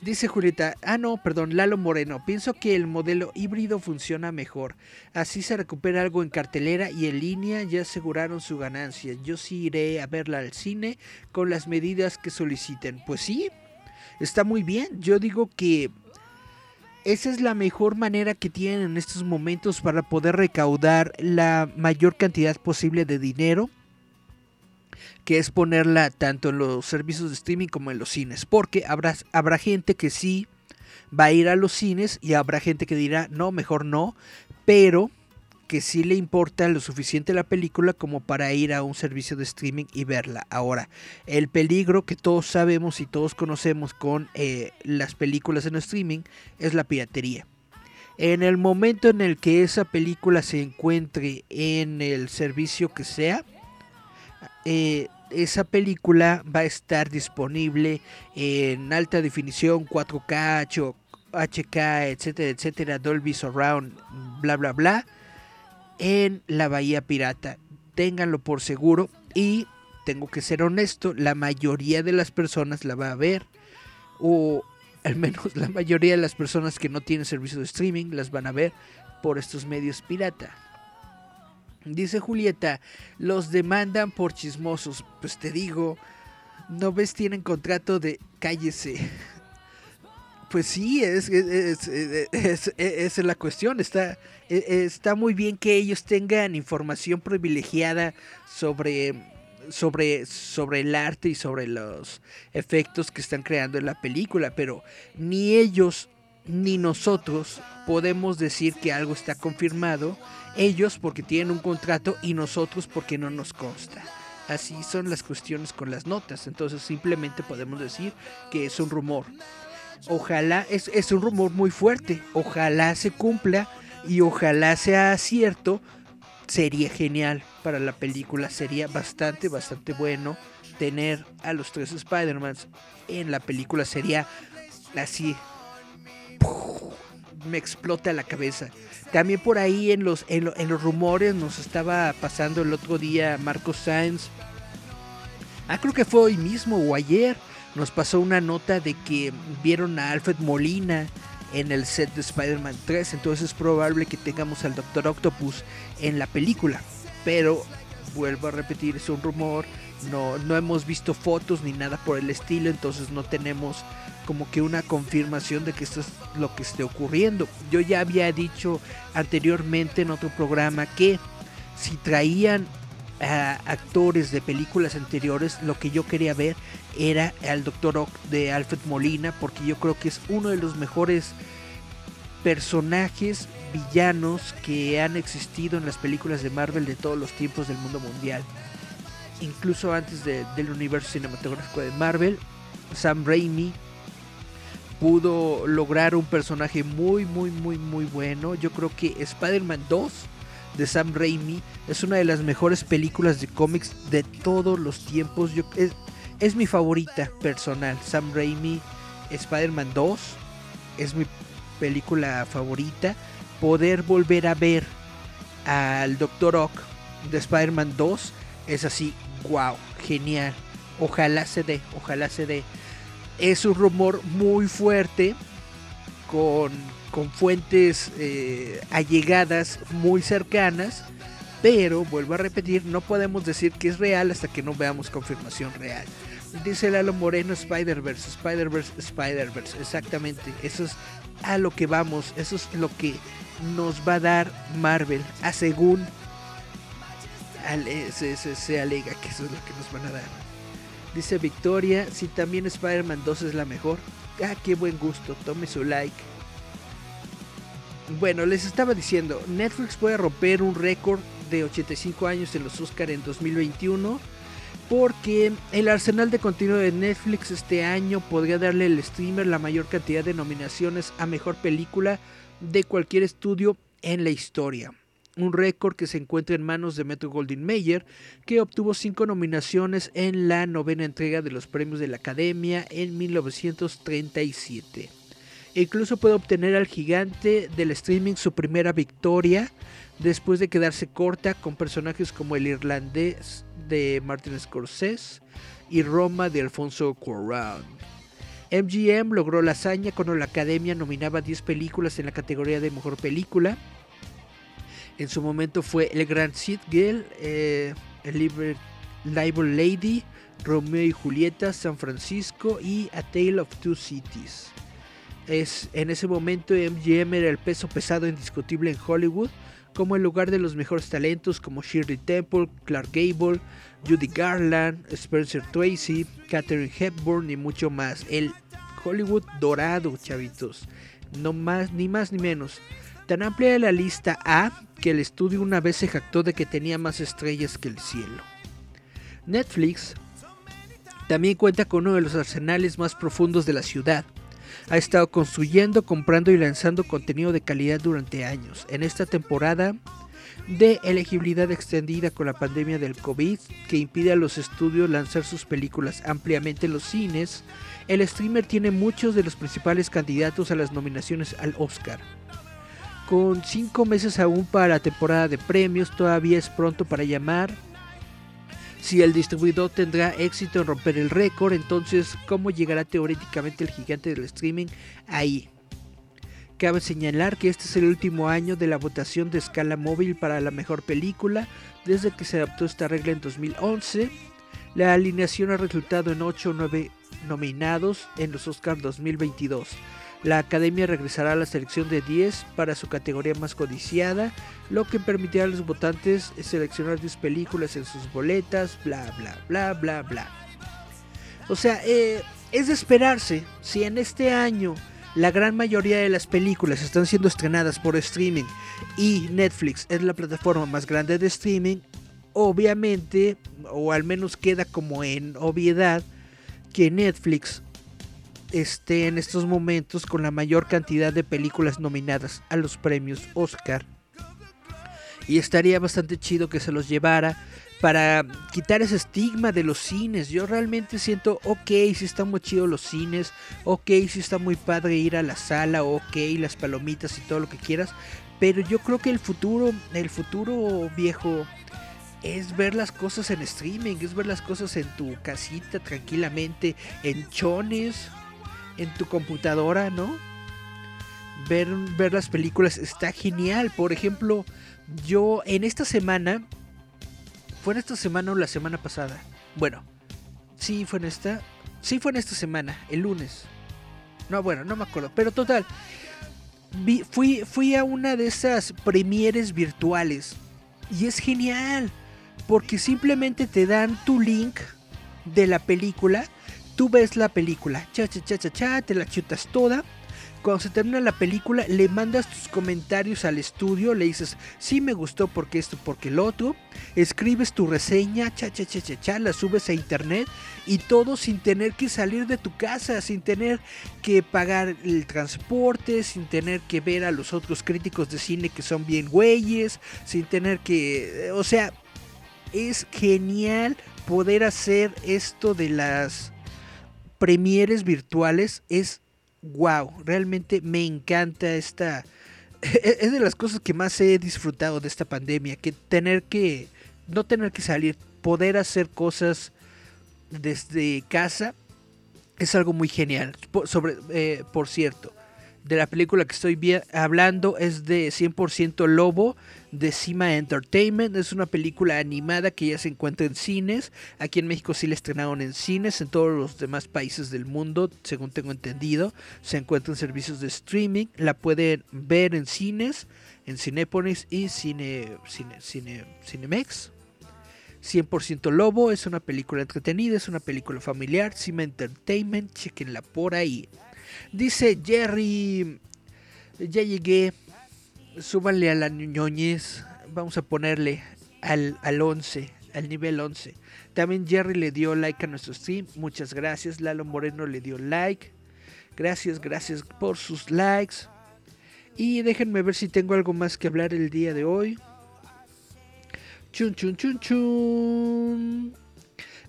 Dice Julieta, ah no, perdón, Lalo Moreno, pienso que el modelo híbrido funciona mejor. Así se recupera algo en cartelera y en línea ya aseguraron su ganancia. Yo sí iré a verla al cine con las medidas que soliciten. Pues sí, está muy bien. Yo digo que esa es la mejor manera que tienen en estos momentos para poder recaudar la mayor cantidad posible de dinero que es ponerla tanto en los servicios de streaming como en los cines, porque habrá, habrá gente que sí va a ir a los cines y habrá gente que dirá, no, mejor no, pero que sí le importa lo suficiente la película como para ir a un servicio de streaming y verla. Ahora, el peligro que todos sabemos y todos conocemos con eh, las películas en streaming es la piratería. En el momento en el que esa película se encuentre en el servicio que sea, eh, esa película va a estar disponible en alta definición, 4K, H- HK, etcétera, etcétera, Dolby Surround, bla, bla, bla, en la Bahía Pirata. Ténganlo por seguro y tengo que ser honesto, la mayoría de las personas la va a ver o al menos la mayoría de las personas que no tienen servicio de streaming las van a ver por estos medios pirata. Dice Julieta, los demandan por chismosos. Pues te digo, ¿no ves? Tienen contrato de cállese. Pues sí, es, es, es- es- la cuestión. Está, está muy bien que ellos tengan información privilegiada sobre, sobre, sobre el arte y sobre los efectos que están creando en la película, pero ni ellos ni nosotros podemos decir que algo está confirmado. Ellos porque tienen un contrato y nosotros porque no nos consta. Así son las cuestiones con las notas. Entonces simplemente podemos decir que es un rumor. Ojalá, es, es un rumor muy fuerte. Ojalá se cumpla y ojalá sea cierto. Sería genial para la película. Sería bastante, bastante bueno tener a los tres Spider-Mans en la película. Sería así. Me explota la cabeza. También por ahí en los, en, lo- en los rumores nos estaba pasando el otro día Marcos Sainz. Ah, creo que fue hoy mismo o ayer. Nos pasó una nota de que vieron a Alfred Molina en el set de Spider-Man 3. Entonces es probable que tengamos al Doctor Octopus en la película. Pero vuelvo a repetir, es un rumor, no, no hemos visto fotos ni nada por el estilo, entonces no tenemos como que una confirmación de que esto es lo que esté ocurriendo. Yo ya había dicho anteriormente en otro programa que si traían a actores de películas anteriores, lo que yo quería ver era al Dr. Ock de Alfred Molina, porque yo creo que es uno de los mejores personajes villanos que han existido en las películas de Marvel de todos los tiempos del mundo mundial. Incluso antes de- del universo cinematográfico de Marvel, Sam Raimi pudo lograr un personaje muy, muy, muy, muy bueno. Yo creo que Spider-Man 2 de Sam Raimi es una de las mejores películas de cómics de todos los tiempos. Yo, es, es mi favorita personal. Sam Raimi, Spider-Man 2 es mi película favorita. Poder volver a ver al Dr. Ock de Spider-Man 2 es así, wow, genial. Ojalá se dé, ojalá se dé. Es un rumor muy fuerte con, con fuentes eh, allegadas muy cercanas. Pero, vuelvo a repetir, no podemos decir que es real hasta que no veamos confirmación real. Dice Lalo Moreno, Spider-Verse, Spider-Verse, Spider-Verse. Exactamente, eso es a lo que vamos, eso es lo que nos va a dar Marvel, según ale- se, se- se alega que eso es lo que nos van a dar. Dice Victoria, si también Spider-Man 2 es la mejor. Ah, qué buen gusto, tome su like. Bueno, les estaba diciendo, Netflix puede romper un récord de 85 años en los Oscar en 2021 porque el arsenal de contenido de Netflix este año podría darle al streamer la mayor cantidad de nominaciones a mejor película de cualquier estudio en la historia. Un récord que se encuentra en manos de Metro Goldwyn Mayer, que obtuvo cinco nominaciones en la novena entrega de los premios de la Academia en 1937. Incluso puede obtener al gigante del streaming su primera victoria después de quedarse corta con personajes como el irlandés de Martin Scorsese y Roma de Alfonso Cuarón. MGM logró la hazaña cuando la Academia nominaba 10 películas en la categoría de Mejor Película. En su momento fue El Gran Cid Girl, eh, El Libel Lady, Romeo y Julieta, San Francisco y A Tale of Two Cities. Es, en ese momento MGM era el peso pesado indiscutible en Hollywood, como el lugar de los mejores talentos como Shirley Temple, Clark Gable, Judy Garland, Spencer Tracy, Katherine Hepburn y mucho más. El Hollywood dorado, chavitos. No más, ni más ni menos. Tan amplia la lista A que el estudio una vez se jactó de que tenía más estrellas que el cielo. Netflix también cuenta con uno de los arsenales más profundos de la ciudad. Ha estado construyendo, comprando y lanzando contenido de calidad durante años. En esta temporada de elegibilidad extendida con la pandemia del COVID que impide a los estudios lanzar sus películas ampliamente en los cines, el streamer tiene muchos de los principales candidatos a las nominaciones al Oscar. Con cinco meses aún para la temporada de premios, todavía es pronto para llamar si el distribuidor tendrá éxito en romper el récord, entonces ¿cómo llegará teóricamente el gigante del streaming ahí? Cabe señalar que este es el último año de la votación de escala móvil para la mejor película desde que se adoptó esta regla en 2011. La alineación ha resultado en 8 o 9 nominados en los Oscars 2022. La academia regresará a la selección de 10 para su categoría más codiciada, lo que permitirá a los votantes seleccionar 10 películas en sus boletas, bla bla bla bla bla. O sea, eh, es de esperarse, si en este año la gran mayoría de las películas están siendo estrenadas por streaming y Netflix es la plataforma más grande de streaming, obviamente, o al menos queda como en obviedad, que Netflix esté en estos momentos con la mayor cantidad de películas nominadas a los premios Oscar. Y estaría bastante chido que se los llevara para quitar ese estigma de los cines. Yo realmente siento, ok, si están muy chidos los cines, ok, si está muy padre ir a la sala, ok, las palomitas y todo lo que quieras. Pero yo creo que el futuro, el futuro viejo, es ver las cosas en streaming, es ver las cosas en tu casita tranquilamente, en chones, en tu computadora, ¿no? Ver, ver las películas está genial. Por ejemplo, yo en esta semana ¿Fue en esta semana o la semana pasada? Bueno, sí fue en esta. Sí fue en esta semana, el lunes. No, bueno, no me acuerdo. Pero total. fui, fui a una de esas premieres virtuales. Y es genial. Porque simplemente te dan tu link de la película. Tú ves la película. Cha, cha, cha, cha, cha. Te la chutas toda. Cuando se termina la película, le mandas tus comentarios al estudio. Le dices, sí me gustó porque esto, porque el otro. Escribes tu reseña, cha, cha, cha, cha, cha. La subes a internet. Y todo sin tener que salir de tu casa. Sin tener que pagar el transporte. Sin tener que ver a los otros críticos de cine que son bien güeyes. Sin tener que. O sea, es genial poder hacer esto de las premieres virtuales. Es wow, realmente me encanta esta... Es de las cosas que más he disfrutado de esta pandemia, que tener que... No tener que salir, poder hacer cosas desde casa es algo muy genial. Sobre, eh, por cierto, de la película que estoy hablando es de 100% Lobo de Cima Entertainment. Es una película animada que ya se encuentra en cines. Aquí en México sí la estrenaron en cines. En todos los demás países del mundo, según tengo entendido, se encuentra en servicios de streaming. La pueden ver en cines, en Cinépolis y Cine, Cine, Cine, Cinemex. 100% Lobo es una película entretenida, es una película familiar. Cima Entertainment, chequenla por ahí. Dice Jerry, ya llegué, súbanle a la ñoñez, vamos a ponerle al, al 11, al nivel 11. También Jerry le dio like a nuestro stream, muchas gracias. Lalo Moreno le dio like, gracias, gracias por sus likes. Y déjenme ver si tengo algo más que hablar el día de hoy. Chun, chun, chun, chun.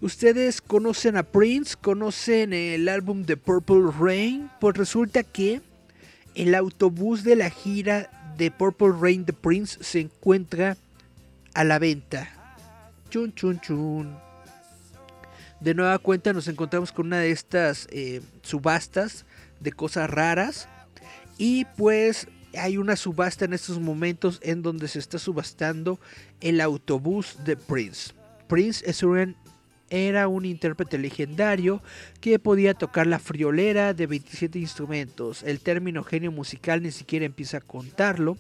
¿Ustedes conocen a Prince? ¿Conocen el álbum de Purple Rain? Pues resulta que el autobús de la gira de Purple Rain de Prince se encuentra a la venta. Chun, chun, chun. De nueva cuenta nos encontramos con una de estas eh, subastas de cosas raras. Y pues hay una subasta en estos momentos en donde se está subastando el autobús de Prince. Prince es un era un intérprete legendario que podía tocar la friolera de 27 instrumentos. El término genio musical ni siquiera empieza a contarlo,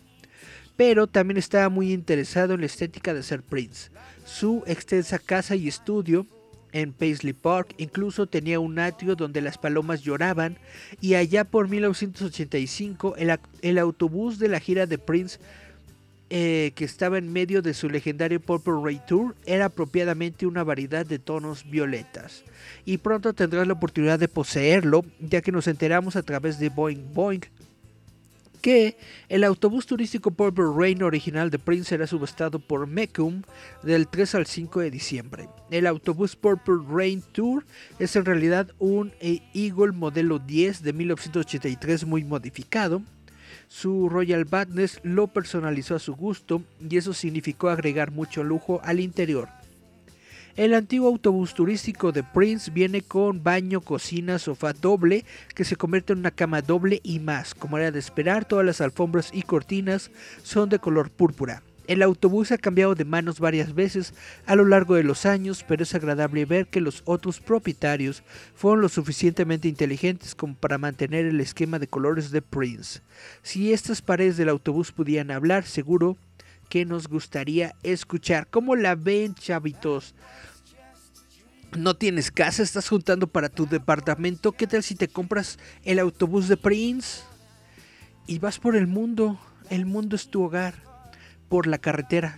pero también estaba muy interesado en la estética de ser Prince. Su extensa casa y estudio en Paisley Park incluso tenía un atrio donde las palomas lloraban y allá por 1985 el, el autobús de la gira de Prince eh, que estaba en medio de su legendario Purple Ray Tour era apropiadamente una variedad de tonos violetas. Y pronto tendrás la oportunidad de poseerlo, ya que nos enteramos a través de Boing Boing que el autobús turístico Purple Rain original de Prince será subastado por Mecum del 3 al 5 de diciembre. El autobús Purple Rain Tour es en realidad un eh, Eagle modelo 10 de 1983 muy modificado. Su Royal Badness lo personalizó a su gusto y eso significó agregar mucho lujo al interior. El antiguo autobús turístico de Prince viene con baño, cocina, sofá doble que se convierte en una cama doble y más. Como era de esperar, todas las alfombras y cortinas son de color púrpura. El autobús ha cambiado de manos varias veces a lo largo de los años, pero es agradable ver que los otros propietarios fueron lo suficientemente inteligentes como para mantener el esquema de colores de Prince. Si estas paredes del autobús pudieran hablar, seguro que nos gustaría escuchar. ¿Cómo la ven, chavitos? ¿No tienes casa? ¿Estás juntando para tu departamento? ¿Qué tal si te compras el autobús de Prince? Y vas por el mundo. El mundo es tu hogar. Por la carretera.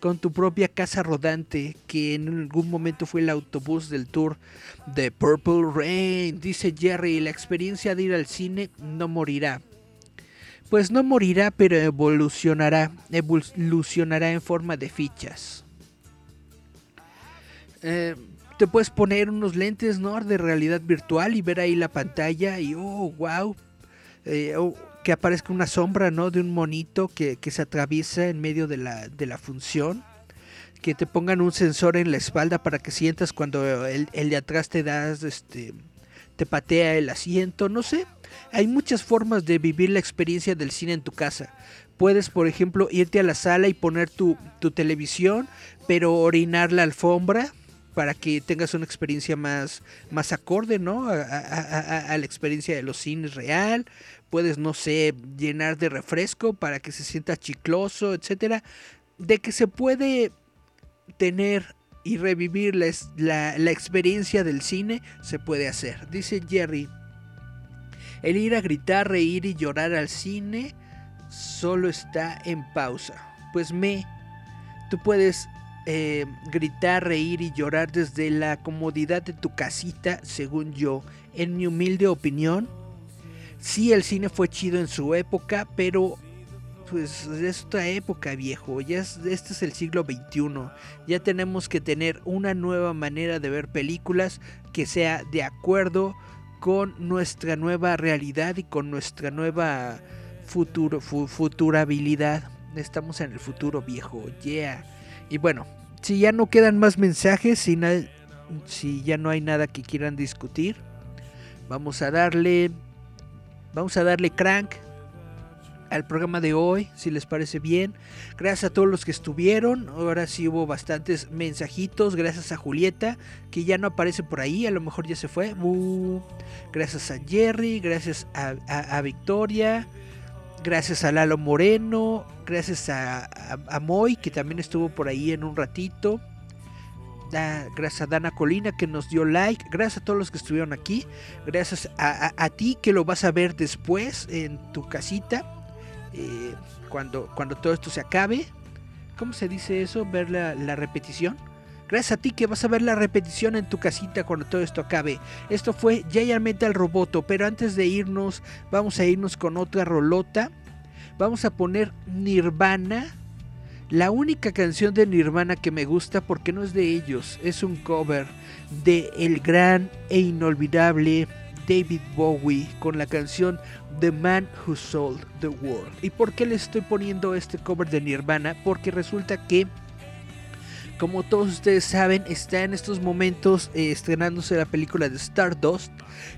Con tu propia casa rodante. Que en algún momento fue el autobús del tour de Purple Rain. Dice Jerry, la experiencia de ir al cine no morirá. Pues no morirá, pero evolucionará. Evolucionará en forma de fichas. Eh, te puedes poner unos lentes ¿no? de realidad virtual y ver ahí la pantalla y oh, wow. Que aparezca una sombra ¿no? de un monito que, que se atraviesa en medio de la, de la función. Que te pongan un sensor en la espalda para que sientas cuando el, el de atrás te das, este, te patea el asiento, no sé. Hay muchas formas de vivir la experiencia del cine en tu casa. puedes, por ejemplo, irte a la sala y poner tu, tu televisión, pero orinar la alfombra para que tengas una experiencia más, más acorde, ¿no? A, a- la experiencia de los cines real. Puedes, no sé, llenar de refresco para que se sienta chicloso, etcétera. De que se puede tener y revivir la, la experiencia del cine, se puede hacer. Dice Jerry, el ir a gritar, reír y llorar al cine solo está en pausa. Pues me, tú puedes eh, gritar, reír y llorar desde la comodidad de tu casita, según yo, en mi humilde opinión. Sí, el cine fue chido en su época, pero pues es otra época, viejo. Ya es- este es el siglo XXI. Ya tenemos que tener una nueva manera de ver películas que sea de acuerdo con nuestra nueva realidad y con nuestra nueva futuro, fu- futurabilidad. Estamos en el futuro, viejo. Yeah. Y bueno, si ya no quedan más mensajes, si, si ya no hay nada que quieran discutir, vamos a darle, vamos a darle crank al programa de hoy, si les parece bien. Gracias a todos los que estuvieron. Ahora sí hubo bastantes mensajitos. Gracias a Julieta, que ya no aparece por ahí. A lo mejor ya se fue. Gracias a Jerry. Gracias a, Victoria. Gracias a Lalo Moreno. Gracias a, a, a Moy, que también estuvo por ahí en un ratito. Gracias a Dana Colina que nos dio like. Gracias a todos los que estuvieron aquí. Gracias a ti que lo vas a ver después en tu casita. eh, cuando, cuando todo esto se acabe. ¿Cómo se dice eso? Ver la, la repetición. Gracias a ti que vas a ver la repetición en tu casita cuando todo esto acabe. Esto fue Giant Metal Roboto, pero antes de irnos, vamos a irnos con otra rolota. Vamos a poner Nirvana. La única canción de Nirvana que me gusta porque no es de ellos, es un cover de el gran e inolvidable David Bowie con la canción The Man Who Sold the World. ¿Y por qué les estoy poniendo este cover de Nirvana? Porque resulta que como todos ustedes saben, está en estos momentos eh, estrenándose la película de Stardust,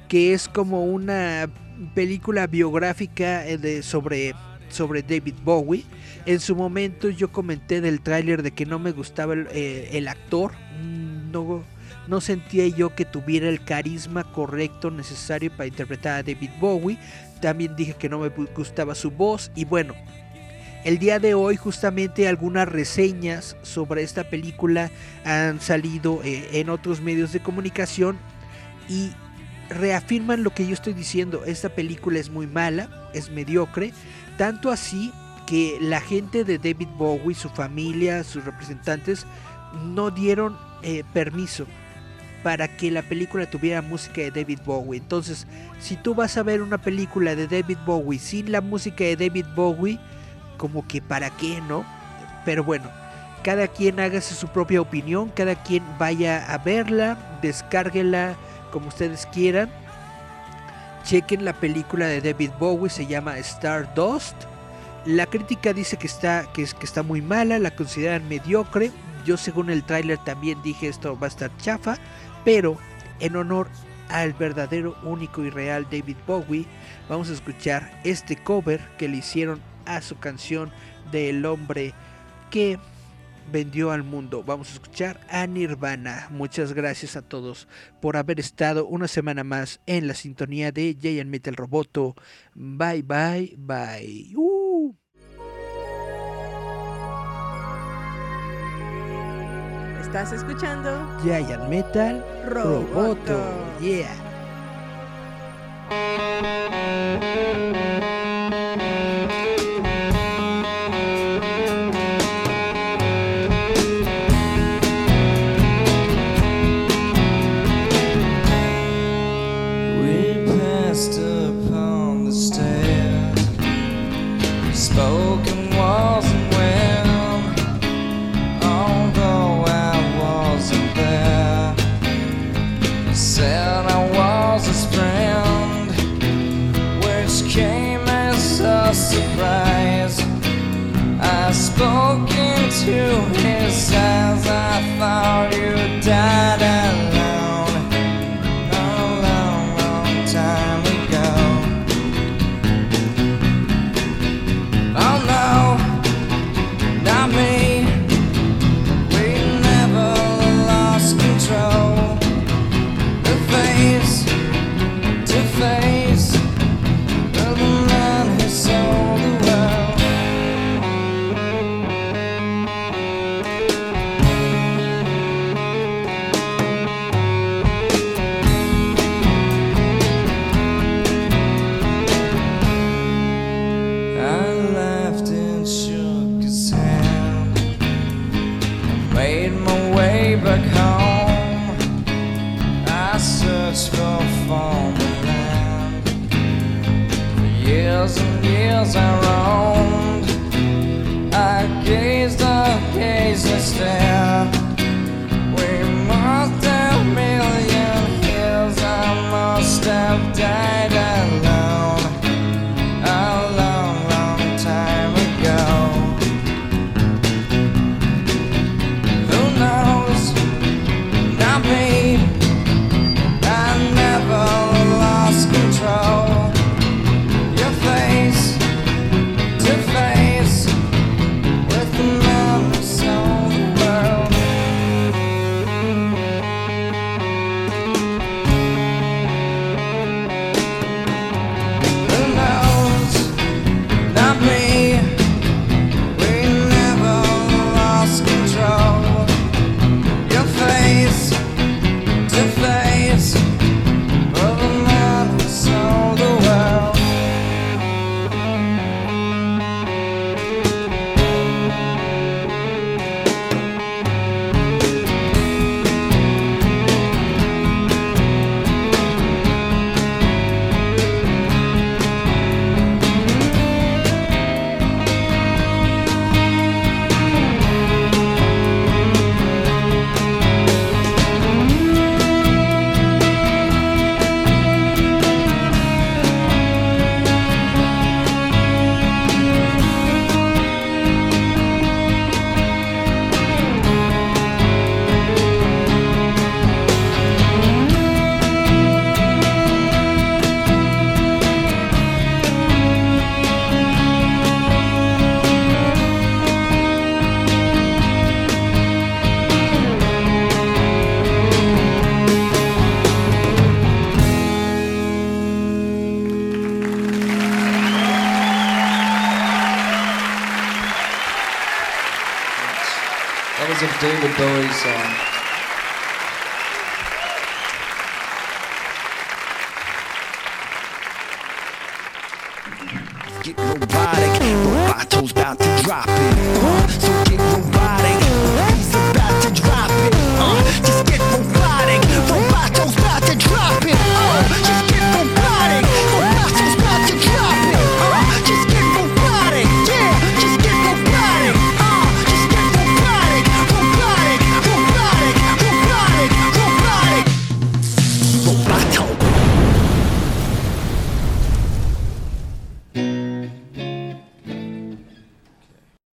que es como una película biográfica eh, de, sobre, sobre David Bowie. En su momento yo comenté del tráiler de que no me gustaba el, eh, actor, no, no sentía yo que tuviera el carisma correcto necesario para interpretar a David Bowie. También dije que no me gustaba su voz y bueno, el día de hoy justamente algunas reseñas sobre esta película han salido eh, en otros medios de comunicación y reafirman lo que yo estoy diciendo. Esta película es muy mala, es mediocre, tanto así que la gente de David Bowie, su familia, sus representantes, no dieron eh, permiso para que la película tuviera música de David Bowie. Entonces, si tú vas a ver una película de David Bowie sin la música de David Bowie, como que para qué, ¿no? Pero bueno, cada quien hágase su propia opinión, cada quien vaya a verla, descárguela como ustedes quieran. Chequen la película de David Bowie, se llama Stardust. La crítica dice que está, que, que está muy mala, la consideran mediocre. Yo según el tráiler también dije esto va a estar chafa, pero en honor al verdadero, único y real David Bowie, vamos a escuchar este cover que le hicieron a su canción del hombre que vendió al mundo. Vamos a escuchar a Nirvana. Muchas gracias a todos por haber estado una semana más en la sintonía de Giant Metal Roboto. Bye, bye, bye. Uh. Estás escuchando Giant Metal Roboto. Roboto. Yeah.